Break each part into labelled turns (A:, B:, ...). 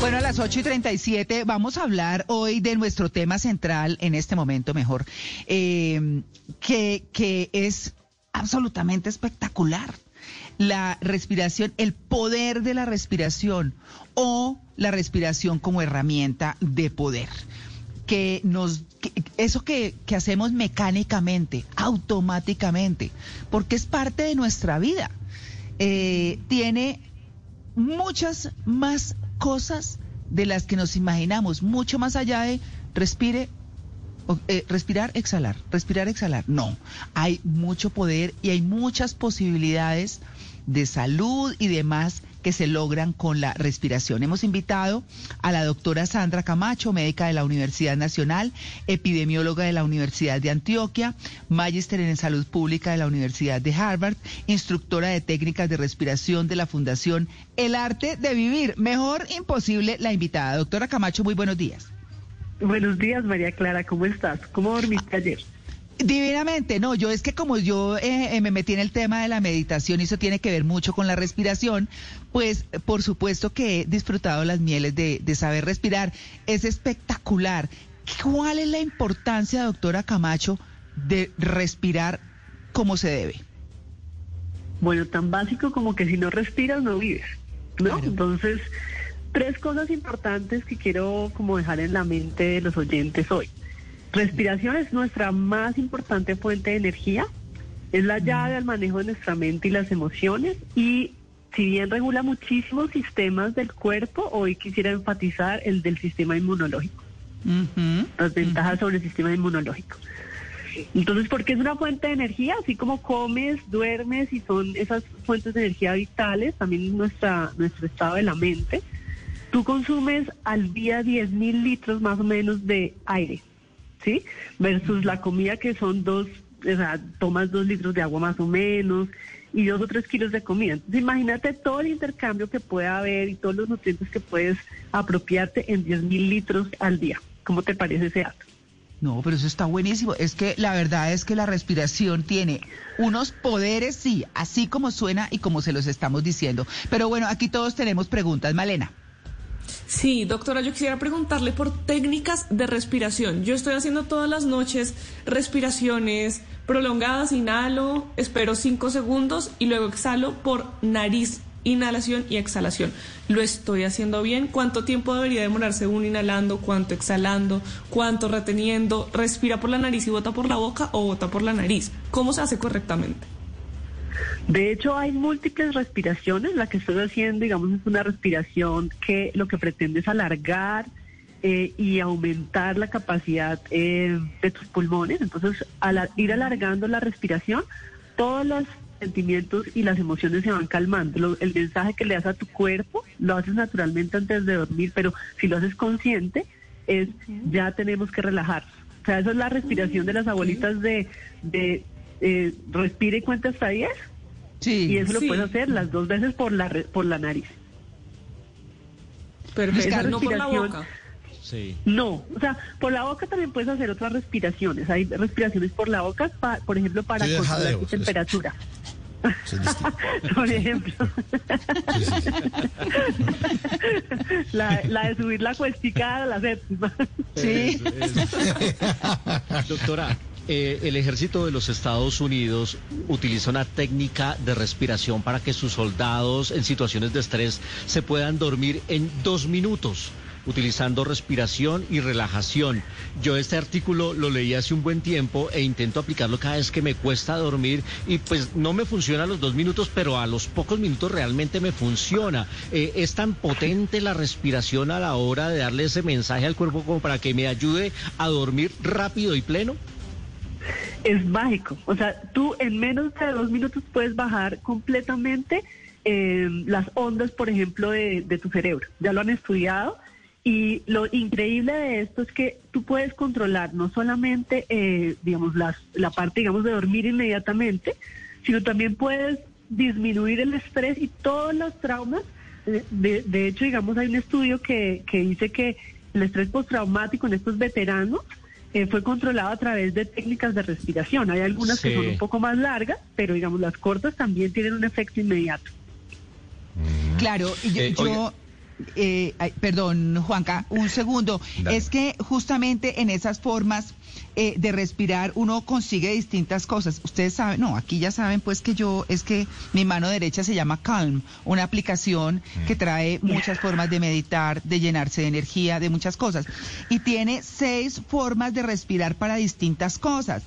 A: Bueno, a las 8 y 37 vamos a hablar hoy de nuestro tema central, en este momento mejor, eh, que, que es absolutamente espectacular. La respiración, el poder de la respiración o la respiración como herramienta de poder. Que nos, eso que, que hacemos mecánicamente, automáticamente, porque es parte de nuestra vida. Eh, tiene muchas más cosas de las que nos imaginamos, mucho más allá de respire, eh, respirar, exhalar, respirar, exhalar. No, hay mucho poder y hay muchas posibilidades de salud y demás que se logran con la respiración. Hemos invitado a la doctora Sandra Camacho, médica de la Universidad Nacional, epidemióloga de la Universidad de Antioquia, magíster en salud pública de la Universidad de Harvard, instructora de técnicas de respiración de la Fundación El Arte de Vivir. Mejor imposible la invitada. Doctora Camacho, muy buenos días.
B: Buenos días, María Clara, ¿cómo estás? ¿Cómo dormiste ayer?
A: Divinamente, no, yo es que como yo eh, eh, me metí en el tema de la meditación y eso tiene que ver mucho con la respiración, pues por supuesto que he disfrutado las mieles de, de saber respirar. Es espectacular. ¿Cuál es la importancia, doctora Camacho, de respirar como se debe?
B: Bueno, tan básico como que si no respiras no vives, ¿no?
A: Claro.
B: Entonces, tres cosas importantes que quiero como dejar en la mente de los oyentes hoy. Respiración es nuestra más importante fuente de energía, es la llave al manejo de nuestra mente y las emociones y si bien regula muchísimos sistemas del cuerpo, hoy quisiera enfatizar el del sistema inmunológico. Las ventajas sobre el sistema inmunológico. Entonces, porque es una fuente de energía, así como comes, duermes y son esas fuentes de energía vitales, también es nuestra, nuestro estado de la mente. Tú consumes al día 10 mil litros más o menos de aire, ¿sí? Versus la comida que son dos, o sea, tomas dos litros de agua más o menos y dos o tres kilos de comida. Entonces, imagínate todo el intercambio que puede haber y todos los nutrientes que puedes apropiarte en 10 mil litros al día. ¿Cómo te parece ese dato?
A: No, pero eso está buenísimo. Es que la verdad es que la respiración tiene unos poderes, sí, así como suena y como se los estamos diciendo. Pero bueno, aquí todos tenemos preguntas. Malena.
C: Sí, doctora, yo quisiera preguntarle por técnicas de respiración. Yo estoy haciendo todas las noches respiraciones prolongadas, inhalo, espero cinco segundos y luego exhalo por nariz, inhalación y exhalación. ¿Lo estoy haciendo bien? ¿Cuánto tiempo debería demorarse uno inhalando? ¿Cuánto exhalando? ¿Cuánto reteniendo? ¿Respira por la nariz y bota por la boca o bota por la nariz? ¿Cómo se hace correctamente?
B: De hecho, hay múltiples respiraciones. La que estoy haciendo, digamos, es una respiración que lo que pretende es alargar eh, y aumentar la capacidad eh, de tus pulmones. Entonces, al ir alargando la respiración, todos los sentimientos y las emociones se van calmando. Lo- el mensaje que le das a tu cuerpo lo haces naturalmente antes de dormir, pero si lo haces consciente, es ya tenemos que relajarnos. O sea, esa es la respiración de las abuelitas de, de eh, respira y cuenta hasta 10.
A: Sí.
B: Y eso
C: Sí.
B: lo puedes hacer las dos veces por la re- por la nariz.
C: Perfecto,
B: Esa
C: no por la
B: respiración-
C: boca.
D: Sí.
B: No, o sea, por la boca también puedes hacer otras respiraciones. Hay respiraciones por la boca, pa- por ejemplo, para
E: Sí,
B: controlar
E: jadeo,
B: tu temperatura. Por ejemplo,
E: Sí, sí, sí.
B: la, la de subir la cuestica a la séptima.
A: Sí.
D: Doctora, eh, el ejército de los Estados Unidos utiliza una técnica de respiración para que sus soldados en situaciones de estrés se puedan dormir en dos minutos utilizando respiración y relajación. Yo este artículo lo leí hace un buen tiempo e intento aplicarlo cada vez que me cuesta dormir y pues no me funciona a los dos minutos, pero a los pocos minutos realmente me funciona. Eh, es tan potente la respiración a la hora de darle ese mensaje al cuerpo como para que me ayude a dormir rápido y pleno.
B: Es mágico. O sea, tú en menos de dos minutos puedes bajar completamente eh, las ondas, por ejemplo, de, tu cerebro. Ya lo han estudiado. Y lo increíble de esto es que tú puedes controlar no solamente, eh, digamos, las, la parte, digamos, de dormir inmediatamente, sino también puedes disminuir el estrés y todos los traumas. Eh, De, de hecho, digamos, hay un estudio que, que dice que el estrés postraumático en estos veteranos eh, fue controlado a través de técnicas de respiración. Hay algunas que son un poco más largas, pero digamos las cortas también tienen un efecto inmediato.
A: Claro, y yo
F: eh,
A: eh, ay, perdón, Juanca, un segundo.
F: Dale.
A: Es que justamente en esas formas eh, de respirar uno consigue distintas cosas. Ustedes saben, no, aquí ya saben pues que yo, es que mi mano derecha se llama Calm, una aplicación
F: Mm.
A: que trae muchas formas de meditar, de llenarse de energía, de muchas cosas. Y tiene seis formas de respirar para distintas cosas.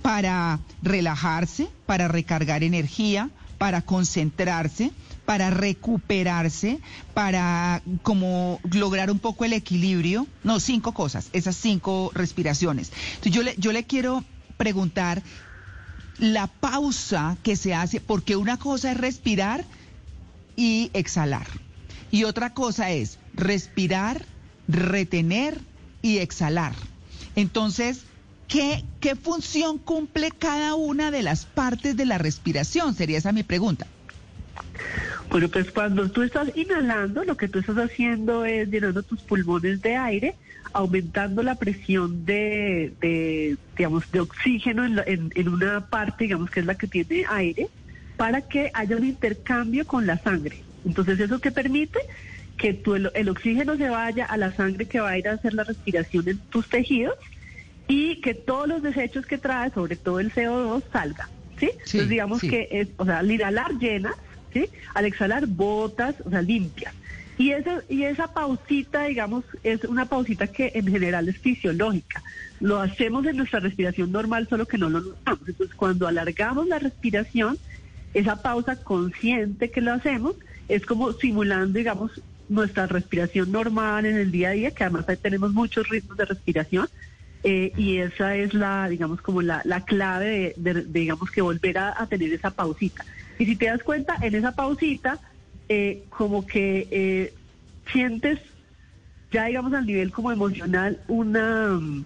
A: Para relajarse, para recargar energía, para concentrarse, para recuperarse, para como lograr un poco el equilibrio. No, cinco cosas, esas cinco respiraciones. Entonces yo le, yo le quiero preguntar la pausa que se hace, porque una cosa es respirar y exhalar. Y otra cosa es respirar, retener y exhalar. Entonces, ¿qué, ¿qué función cumple cada una de las partes de la respiración? Sería esa mi pregunta.
B: Bueno, pues cuando tú estás inhalando, lo que tú estás haciendo es llenando tus pulmones de aire, aumentando la presión de, de, digamos, de oxígeno en, la- en- en una parte, digamos, que es la que tiene aire, para que haya un intercambio con la sangre. Entonces, ¿eso que permite? Que tu- el, el oxígeno se vaya a la sangre que va a ir a hacer la respiración en tus tejidos y que todos los desechos que trae, sobre todo el CO2, salgan. ¿sí?
A: Sí,
B: Entonces, digamos
A: sí.
B: que es, o sea, al inhalar llenas, ¿sí? Al exhalar botas, o sea, limpias. Y esa, y esa pausita, digamos, es una pausita que en general es fisiológica. Lo hacemos en nuestra respiración normal, solo que no lo notamos. Entonces, cuando alargamos la respiración, esa pausa consciente que lo hacemos es como simulando, digamos, nuestra respiración normal en el día a día, que además tenemos muchos ritmos de respiración. eh, y esa es la, digamos, como la, la clave de, de- de, digamos, que volver a, a tener esa pausita. Y si te das cuenta, en esa pausita, eh, como que eh, sientes ya, digamos, al nivel como emocional, una, mm,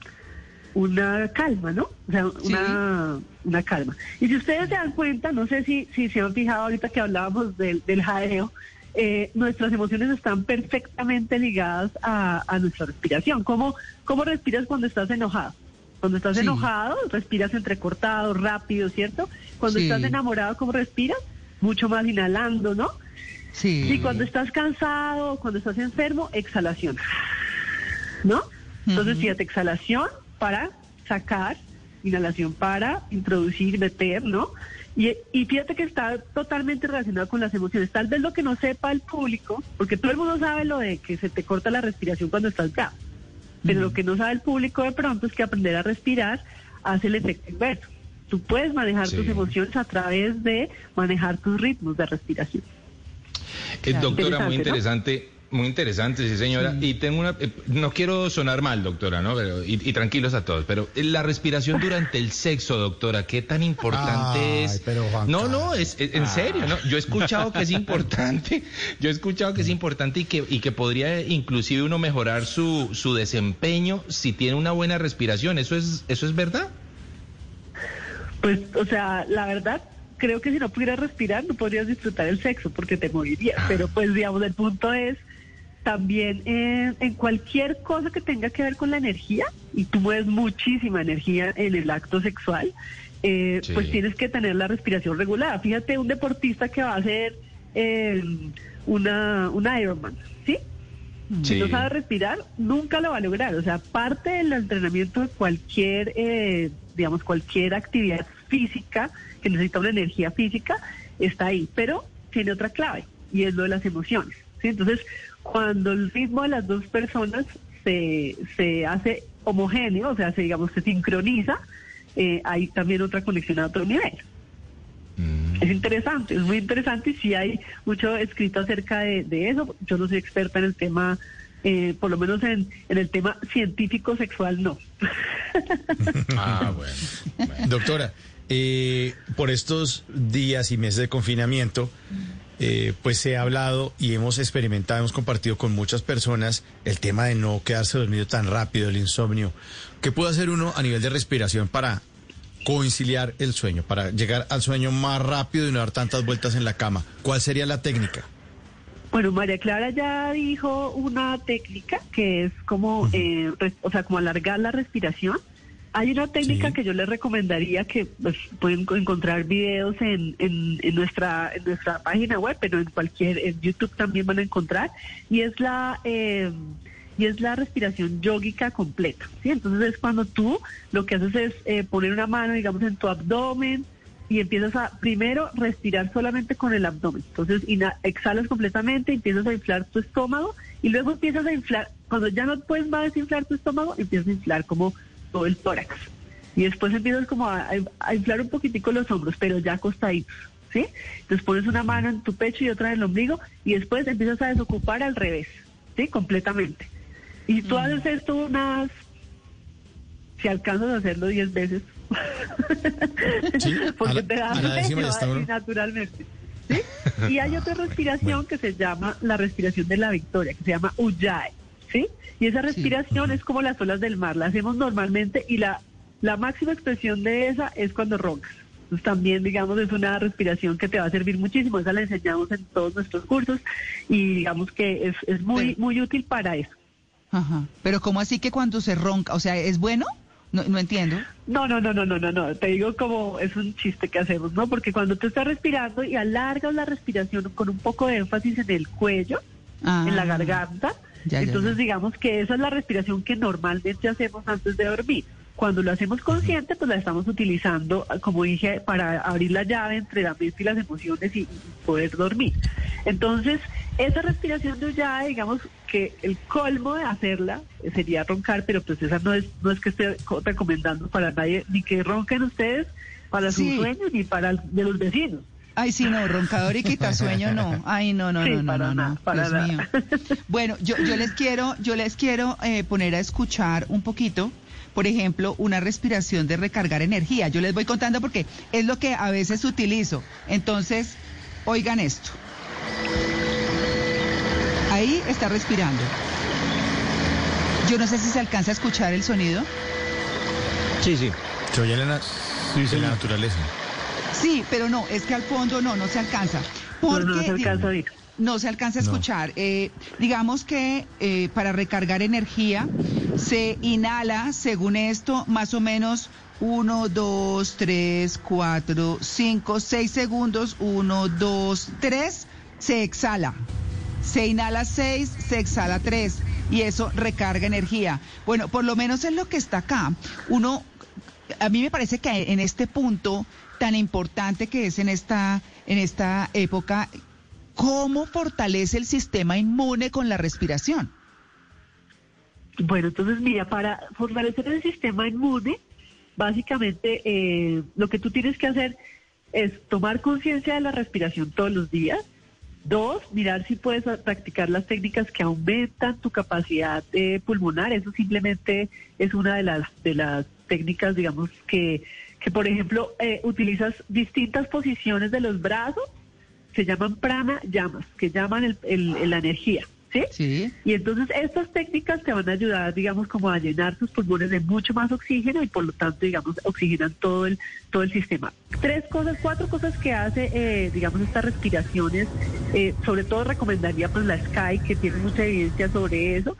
B: una calma, ¿no? O sea, una, una calma. Y si ustedes se dan cuenta, no sé si, si se han fijado ahorita que hablábamos del, del jadeo, eh, nuestras emociones están perfectamente ligadas a, a nuestra respiración. ¿Cómo, ¿Cómo respiras cuando estás enojado? Cuando estás
A: Sí.
B: enojado, respiras entrecortado, rápido, ¿cierto? Cuando
A: Sí.
B: estás enamorado, ¿cómo respiras? Mucho más inhalando, ¿no?
A: Sí.
B: Y cuando estás cansado, cuando estás enfermo, exhalación. ¿No? Entonces, fíjate, exhalación para sacar, inhalación para introducir, meter, ¿no? Y, y fíjate que está totalmente relacionado con las emociones. Tal vez lo que no sepa el público, porque todo el mundo sabe lo de que se te corta la respiración cuando estás bravo. Pero lo que no sabe el público de pronto es que aprender a respirar hace el efecto inverso. Tú puedes manejar
F: Sí.
B: tus emociones a través de manejar tus ritmos de respiración.
F: Eh, doctora, muy
B: Interesante,
F: interesante, muy interesante, sí señora. Y tengo una, eh, no quiero sonar mal, doctora, ¿no? Pero, y, y tranquilos a todos, pero eh, la respiración durante el sexo, doctora, ¿qué tan importante
E: Ay,
F: es?
E: pero, Juan
F: no, no, es, es- en serio, ¿no? Yo he escuchado que es importante, yo he escuchado que es importante y que, y que podría inclusive uno mejorar su, su desempeño si tiene una buena respiración. ¿Eso es, eso es verdad?
B: Pues, o sea, la verdad, creo que si no pudieras respirar, no podrías disfrutar el sexo porque te morirías. Pero, pues, digamos, el punto es también eh, en cualquier cosa que tenga que ver con la energía, y tú mueves muchísima energía en el acto sexual, eh,
F: Sí.
B: pues tienes que tener la respiración regulada. Fíjate, un deportista que va a hacer eh, una, un Ironman, ¿sí? Si no sabe respirar, nunca lo va a lograr. O sea, parte del entrenamiento de cualquier, eh, digamos, cualquier actividad física que necesita una energía física está ahí, pero tiene otra clave y es lo de las emociones. ¿sí? Entonces, cuando el ritmo de las dos personas se, se hace homogéneo, o sea, se, digamos, se sincroniza, eh, hay también otra conexión a otro nivel. Es interesante, es muy interesante y sí hay mucho escrito acerca de, de eso. Yo no soy experta en el tema, eh, por lo menos en, en el tema científico sexual, no.
F: Ah, bueno. bueno.
E: Doctora, eh, por estos días y meses de confinamiento, eh, pues se ha hablado y hemos experimentado, hemos compartido con muchas personas el tema de no quedarse dormido tan rápido, el insomnio. ¿Qué puede hacer uno a nivel de respiración para conciliar el sueño, para llegar al sueño más rápido y no dar tantas vueltas en la cama? ¿Cuál sería la técnica?
B: Bueno, María Clara ya dijo una técnica que es como, eh, o sea, como alargar la respiración Hay una técnica
E: Sí.
B: que yo les recomendaría que pues, pueden co- encontrar videos en, en, en nuestra en nuestra página web, pero en cualquier en YouTube también van a encontrar y es la eh, y es la respiración yógica completa. ¿sí? Entonces es cuando tú lo que haces es eh, poner una mano, digamos, en tu abdomen y empiezas a primero respirar solamente con el abdomen. Entonces exhalas completamente, empiezas a inflar tu estómago y luego empiezas a inflar, cuando ya no puedes más desinflar tu estómago, empiezas a inflar como todo el tórax. Y después empiezas como a, a inflar un poquitico los hombros, pero ya acostaditos, ¿sí? Entonces pones una mano en tu pecho y otra en el ombligo y después empiezas a desocupar al revés, ¿sí? Completamente. Y tú haces esto unas, si alcanzas a hacerlo 10 veces,
E: Sí,
B: porque
E: la-
B: te da así naturalmente. ¿sí? Y hay otra respiración que se llama la respiración de la victoria, que se llama Ujjayi, ¿sí? Y esa respiración es como las olas del mar, la hacemos normalmente y la, la máxima expresión de esa es cuando roncas. Entonces también, digamos, es una respiración que te va a servir muchísimo, esa la enseñamos en todos nuestros cursos y digamos que es, es muy,
A: Pero-
B: muy útil para eso.
A: Ajá. Pero ¿cómo así que cuando se ronca? O sea, ¿es bueno? No, no entiendo.
B: No, no, no, no, no, no, no. Te digo como es un chiste que hacemos, ¿no? Porque cuando tú estás respirando y alargas la respiración con un poco de énfasis en el cuello,
A: Ah.
B: en la garganta,
A: Ya,
B: entonces
A: ya.
B: digamos que esa es la respiración que normalmente hacemos antes de dormir. Cuando lo hacemos consciente, pues la estamos utilizando, como dije, para abrir la llave entre la mente y las emociones y, poder dormir. Entonces, esa respiración de ya, digamos que el colmo de hacerla sería roncar, pero pues esa no es no es que esté co- recomendando para nadie, ni que ronquen ustedes para
A: Sí.
B: sus sueños ni para el de los vecinos.
A: Ay, sí, no, roncador y quitasueño no. Ay, no, no,
B: Sí,
A: no, no,
B: para
A: no,
B: nada,
A: no.
B: para
A: Dios
B: nada.
A: mío. Bueno, yo, yo les quiero, yo les quiero eh, poner a escuchar un poquito, por ejemplo, una respiración de recargar energía. Yo les voy contando porque es lo que a veces utilizo. Entonces, oigan esto. Ahí está respirando. Yo no sé si se alcanza a escuchar el sonido.
D: Sí, sí.
E: Se oye la, en la naturaleza.
A: Sí, pero no, es que al fondo no, no se alcanza. Porque,
B: no, no se alcanza a oír.
A: No se alcanza a
E: No.
A: escuchar. Eh, digamos que eh, para recargar energía se inhala, según esto, más o menos 1, 2, 3, 4, 5, 6 segundos. 1, 2, 3. Se exhala. Se inhala 6, se exhala 3. Y eso recarga energía. Bueno, por lo menos es lo que está acá. Uno, a mí me parece que en este punto tan importante que es en esta, en esta época, ¿cómo fortalece el sistema inmune con la respiración?
B: Bueno, entonces mira, para fortalecer el sistema inmune, básicamente eh, lo que tú tienes que hacer es tomar conciencia de la respiración todos los días. Dos, mirar si puedes practicar las técnicas que aumentan tu capacidad eh, pulmonar. Eso simplemente es una de las de las técnicas, digamos que que por ejemplo eh, utilizas distintas posiciones de los brazos, se llaman prana llamas, que llaman el- el- el- la energía, ¿sí?
A: Sí.
B: Y entonces estas técnicas te van a ayudar, digamos, como a llenar tus pulmones de mucho más oxígeno y por lo tanto, digamos, oxigenan todo el todo el sistema. Tres cosas, cuatro cosas que hace, eh, digamos, estas respiraciones. eh, sobre todo recomendaría pues la Sky, que tiene mucha evidencia sobre eso.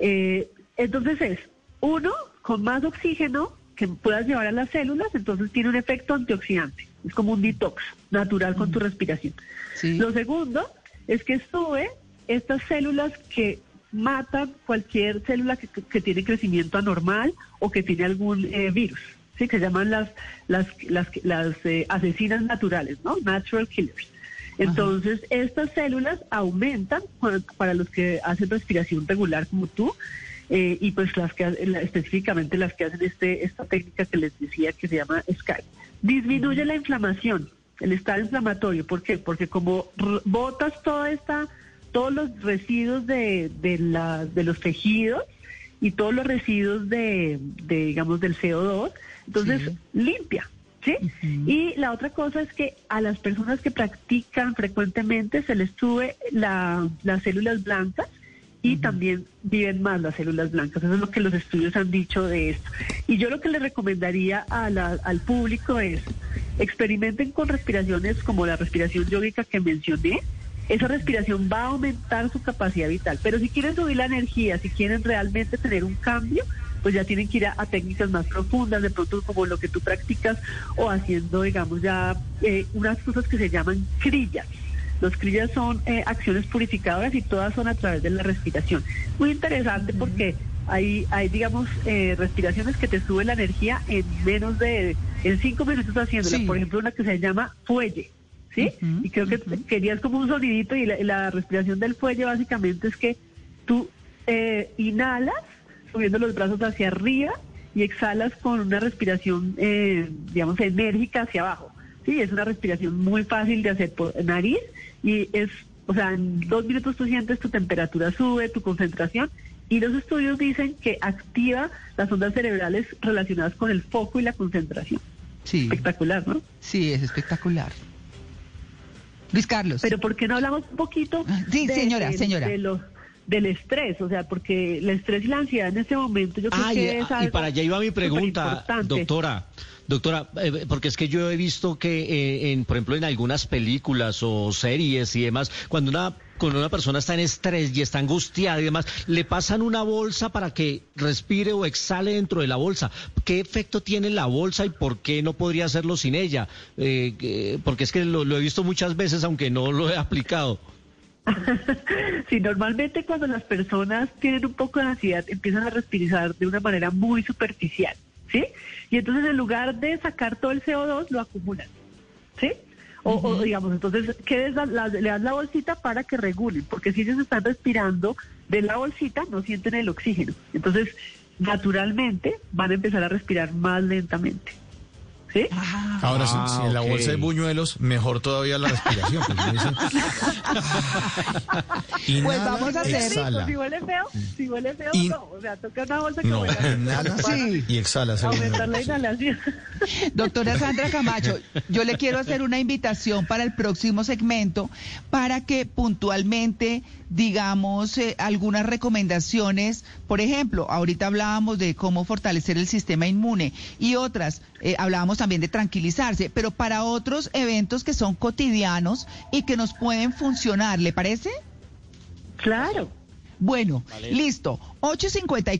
B: Eh, entonces es, uno, con más oxígeno que puedas llevar a las células, entonces tiene un efecto antioxidante. Es como un detox natural con tu respiración.
A: Sí.
B: Lo segundo es que sube estas células que matan cualquier célula que, que tiene crecimiento anormal o que tiene algún eh, virus, ¿sí? que se llaman las, las, las, las eh, asesinas naturales, ¿no? Natural killers. Entonces, estas células aumentan para los que hacen respiración regular como tú, eh, y pues las que específicamente las que hacen este esta técnica que les decía que se llama Sky. Disminuye la inflamación, el estado inflamatorio, ¿por qué? Porque como botas toda esta todos los residuos de, de, la- de los tejidos y todos los residuos de, de, digamos del CO2, entonces
A: Sí.
B: limpia, ¿sí? Y la otra cosa es que a las personas que practican frecuentemente se les sube la, las células blancas y también viven más las células blancas. Eso es lo que los estudios han dicho de esto. Y yo lo que le recomendaría a la- al público es experimenten con respiraciones como la respiración yógica que mencioné. Esa respiración va a aumentar su capacidad vital. Pero si quieren subir la energía, si quieren realmente tener un cambio, pues ya tienen que ir a, a técnicas más profundas, de pronto como lo que tú practicas o haciendo, digamos, ya eh, unas cosas que se llaman crillas. Los crillas son eh, acciones purificadoras y todas son a través de la respiración. Muy interesante porque hay, hay digamos, eh, respiraciones que te suben la energía en menos de, en cinco minutos haciéndola.
A: Sí.
B: Por ejemplo, una que se llama fuelle, ¿sí? Y creo que querías como un sonidito y la, la respiración del fuelle básicamente es que tú eh, inhalas subiendo los brazos hacia arriba y exhalas con una respiración, eh, digamos, enérgica hacia abajo. Sí, es una respiración muy fácil de hacer por nariz y es, o sea, en dos minutos tú sientes tu temperatura sube, tu concentración y los estudios dicen que activa las ondas cerebrales relacionadas con el foco y la concentración.
A: Sí,
B: Espectacular, ¿no?
A: sí, es espectacular. Luis Carlos.
B: Pero ¿por qué no hablamos un poquito
A: Ah, sí, señora, señora.
B: de los del estrés? O sea, porque el estrés y la ansiedad en este momento yo creo
D: Ah, y,
B: que es
D: y
B: algo
D: para allá iba mi pregunta, doctora. Doctora, eh, porque es que yo he visto que, eh, en, por ejemplo, en algunas películas o series y demás, cuando una, cuando una persona está en estrés y está angustiada y demás, le pasan una bolsa para que respire o exhale dentro de la bolsa. ¿Qué efecto tiene la bolsa y por qué no podría hacerlo sin ella? Eh, que- porque es que lo, lo he visto muchas veces, aunque no lo he aplicado.
B: sí, normalmente cuando las personas tienen un poco de ansiedad empiezan a respirar de una manera muy superficial, ¿sí? Y entonces en lugar de sacar todo el CO2 lo acumulan, ¿sí? O, o, digamos, entonces, le das la bolsita para que regulen, porque si ellos están respirando de la bolsita no sienten el oxígeno. Entonces, naturalmente van a empezar a respirar más lentamente, ¿sí?
A: Ah,
E: Ahora, si-
D: Ah,
E: si, en la
D: ok.
E: bolsa hay buñuelos, mejor todavía la respiración.
A: Pues vamos a hacer-
E: exhala.
B: Si huele feo, si huele feo,
E: Y-
B: no. O sea, toca una bolsa que
E: No,
B: huela.
E: inhala
A: Sí.
E: y exhala.
B: Aumentar la inhalación.
A: Doctora Sandra Camacho, yo le quiero hacer una invitación para el próximo segmento para que puntualmente digamos eh, algunas recomendaciones. Por ejemplo, ahorita hablábamos de cómo fortalecer el sistema inmune y otras, eh, hablábamos también de tranquilizarse, pero para otros eventos que son cotidianos y que nos pueden funcionar, ¿le parece?
B: Claro.
A: Bueno, listo. 8.54.